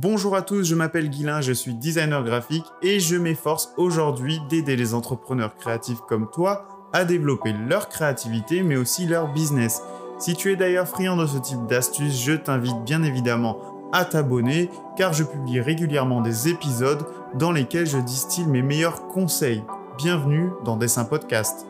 Bonjour à tous, je m'appelle Guilain, je suis designer graphique et je m'efforce aujourd'hui d'aider les entrepreneurs créatifs comme toi à développer leur créativité mais aussi leur business. Si tu es d'ailleurs friand de ce type d'astuces, je t'invite bien évidemment à t'abonner car je publie régulièrement des épisodes dans lesquels je distille mes meilleurs conseils. Bienvenue dans Dessin Podcast.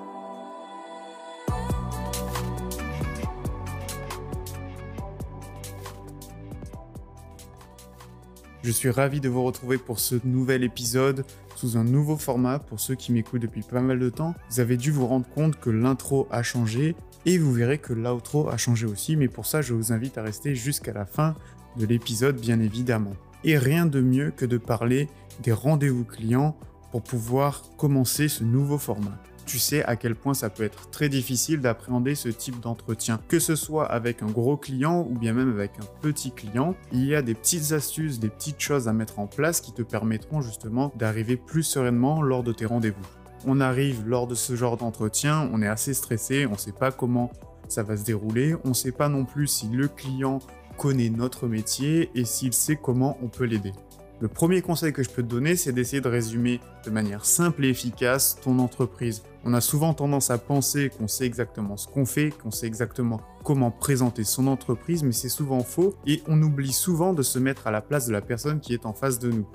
Je suis ravi de vous retrouver pour ce nouvel épisode sous un nouveau format. Pour ceux qui m'écoutent depuis pas mal de temps, vous avez dû vous rendre compte que l'intro a changé et vous verrez que l'outro a changé aussi. Mais pour ça, je vous invite à rester jusqu'à la fin de l'épisode, bien évidemment. Et rien de mieux que de parler des rendez-vous clients pour pouvoir commencer ce nouveau format tu sais à quel point ça peut être très difficile d'appréhender ce type d'entretien. Que ce soit avec un gros client ou bien même avec un petit client, il y a des petites astuces, des petites choses à mettre en place qui te permettront justement d'arriver plus sereinement lors de tes rendez-vous. On arrive lors de ce genre d'entretien, on est assez stressé, on ne sait pas comment ça va se dérouler, on ne sait pas non plus si le client connaît notre métier et s'il sait comment on peut l'aider. Le premier conseil que je peux te donner, c'est d'essayer de résumer de manière simple et efficace ton entreprise. On a souvent tendance à penser qu'on sait exactement ce qu'on fait, qu'on sait exactement comment présenter son entreprise, mais c'est souvent faux et on oublie souvent de se mettre à la place de la personne qui est en face de nous.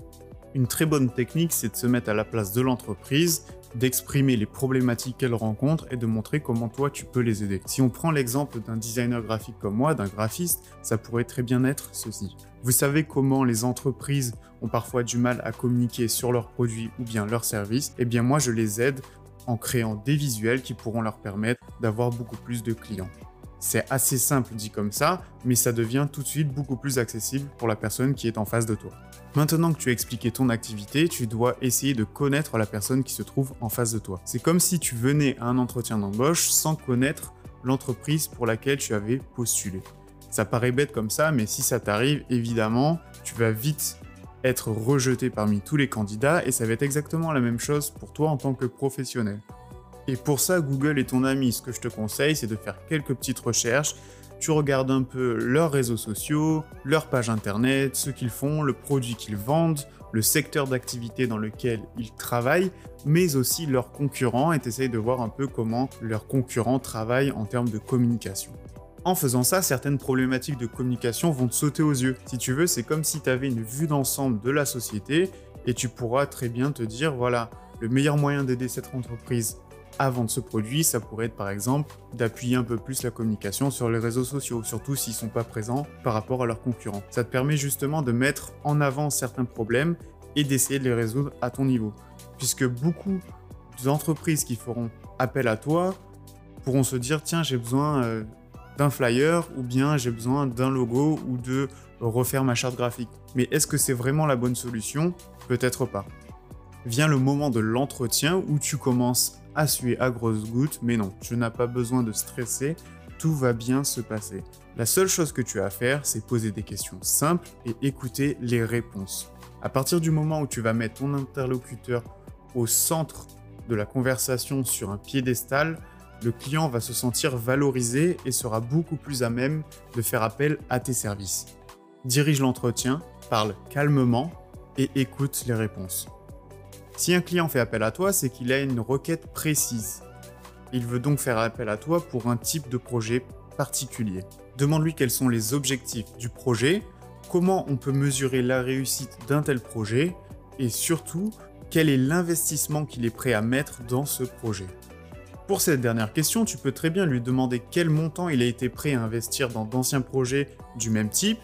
Une très bonne technique, c'est de se mettre à la place de l'entreprise, d'exprimer les problématiques qu'elle rencontre et de montrer comment toi tu peux les aider. Si on prend l'exemple d'un designer graphique comme moi, d'un graphiste, ça pourrait très bien être ceci. Vous savez comment les entreprises ont parfois du mal à communiquer sur leurs produits ou bien leurs services? Eh bien moi je les aide en créant des visuels qui pourront leur permettre d'avoir beaucoup plus de clients. C'est assez simple dit comme ça, mais ça devient tout de suite beaucoup plus accessible pour la personne qui est en face de toi. Maintenant que tu as expliqué ton activité, tu dois essayer de connaître la personne qui se trouve en face de toi. C'est comme si tu venais à un entretien d'embauche sans connaître l'entreprise pour laquelle tu avais postulé. Ça paraît bête comme ça, mais si ça t'arrive, évidemment, tu vas vite être rejeté parmi tous les candidats et ça va être exactement la même chose pour toi en tant que professionnel. Et pour ça, Google est ton ami. Ce que je te conseille, c'est de faire quelques petites recherches. Tu regardes un peu leurs réseaux sociaux, leur page internet, ce qu'ils font, le produit qu'ils vendent, le secteur d'activité dans lequel ils travaillent, mais aussi leurs concurrents et tu de voir un peu comment leurs concurrents travaillent en termes de communication. En faisant ça, certaines problématiques de communication vont te sauter aux yeux. Si tu veux, c'est comme si tu avais une vue d'ensemble de la société et tu pourras très bien te dire, voilà, le meilleur moyen d'aider cette entreprise à vendre ce produit, ça pourrait être par exemple d'appuyer un peu plus la communication sur les réseaux sociaux, surtout s'ils sont pas présents par rapport à leurs concurrents. Ça te permet justement de mettre en avant certains problèmes et d'essayer de les résoudre à ton niveau. Puisque beaucoup d'entreprises qui feront appel à toi pourront se dire, tiens, j'ai besoin... Euh, d'un flyer ou bien j'ai besoin d'un logo ou de refaire ma charte graphique. Mais est-ce que c'est vraiment la bonne solution? Peut-être pas. Vient le moment de l'entretien où tu commences à suer à grosses gouttes, mais non, tu n'as pas besoin de stresser, tout va bien se passer. La seule chose que tu as à faire, c'est poser des questions simples et écouter les réponses. À partir du moment où tu vas mettre ton interlocuteur au centre de la conversation sur un piédestal, le client va se sentir valorisé et sera beaucoup plus à même de faire appel à tes services. Dirige l'entretien, parle calmement et écoute les réponses. Si un client fait appel à toi, c'est qu'il a une requête précise. Il veut donc faire appel à toi pour un type de projet particulier. Demande-lui quels sont les objectifs du projet, comment on peut mesurer la réussite d'un tel projet et surtout quel est l'investissement qu'il est prêt à mettre dans ce projet. Pour cette dernière question, tu peux très bien lui demander quel montant il a été prêt à investir dans d'anciens projets du même type.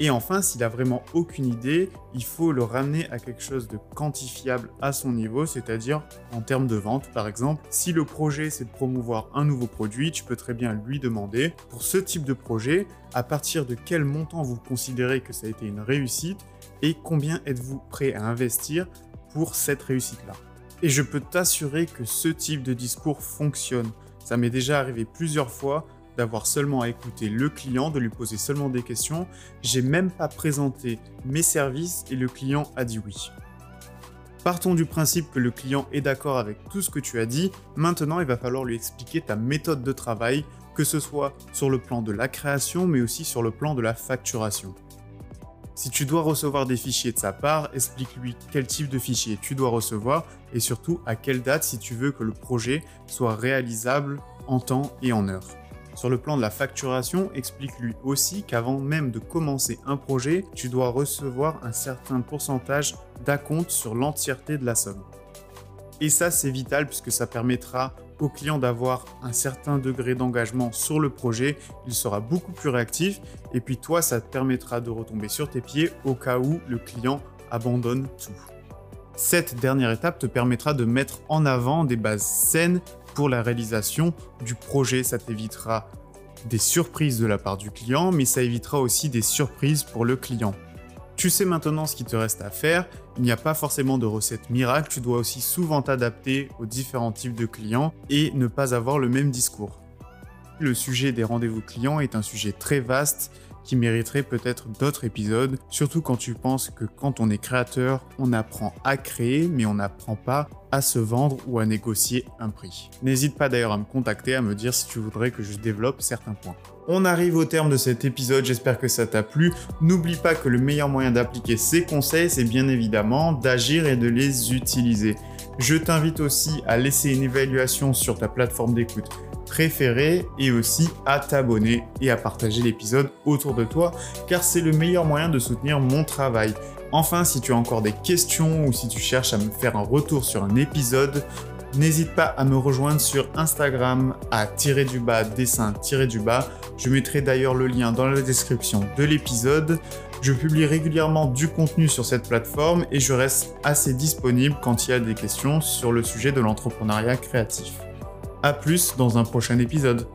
Et enfin, s'il a vraiment aucune idée, il faut le ramener à quelque chose de quantifiable à son niveau, c'est-à-dire en termes de vente par exemple. Si le projet c'est de promouvoir un nouveau produit, tu peux très bien lui demander pour ce type de projet, à partir de quel montant vous considérez que ça a été une réussite et combien êtes-vous prêt à investir pour cette réussite-là. Et je peux t'assurer que ce type de discours fonctionne. Ça m'est déjà arrivé plusieurs fois d'avoir seulement à écouter le client, de lui poser seulement des questions. J'ai même pas présenté mes services et le client a dit oui. Partons du principe que le client est d'accord avec tout ce que tu as dit. Maintenant, il va falloir lui expliquer ta méthode de travail, que ce soit sur le plan de la création, mais aussi sur le plan de la facturation. Si tu dois recevoir des fichiers de sa part, explique-lui quel type de fichier tu dois recevoir et surtout à quelle date si tu veux que le projet soit réalisable en temps et en heure. Sur le plan de la facturation, explique-lui aussi qu'avant même de commencer un projet, tu dois recevoir un certain pourcentage d'acompte sur l'entièreté de la somme. Et ça, c'est vital puisque ça permettra au client d'avoir un certain degré d'engagement sur le projet, il sera beaucoup plus réactif et puis toi, ça te permettra de retomber sur tes pieds au cas où le client abandonne tout. Cette dernière étape te permettra de mettre en avant des bases saines pour la réalisation du projet. Ça t'évitera des surprises de la part du client, mais ça évitera aussi des surprises pour le client. Tu sais maintenant ce qu'il te reste à faire, il n'y a pas forcément de recette miracle, tu dois aussi souvent t'adapter aux différents types de clients et ne pas avoir le même discours. Le sujet des rendez-vous clients est un sujet très vaste qui mériterait peut-être d'autres épisodes, surtout quand tu penses que quand on est créateur, on apprend à créer, mais on n'apprend pas à se vendre ou à négocier un prix. N'hésite pas d'ailleurs à me contacter, à me dire si tu voudrais que je développe certains points. On arrive au terme de cet épisode, j'espère que ça t'a plu. N'oublie pas que le meilleur moyen d'appliquer ces conseils, c'est bien évidemment d'agir et de les utiliser. Je t'invite aussi à laisser une évaluation sur ta plateforme d'écoute préféré et aussi à t'abonner et à partager l'épisode autour de toi car c'est le meilleur moyen de soutenir mon travail. Enfin, si tu as encore des questions ou si tu cherches à me faire un retour sur un épisode, n'hésite pas à me rejoindre sur Instagram à tirer du bas dessin tirer du bas. Je mettrai d'ailleurs le lien dans la description de l'épisode. Je publie régulièrement du contenu sur cette plateforme et je reste assez disponible quand il y a des questions sur le sujet de l'entrepreneuriat créatif. A plus dans un prochain épisode.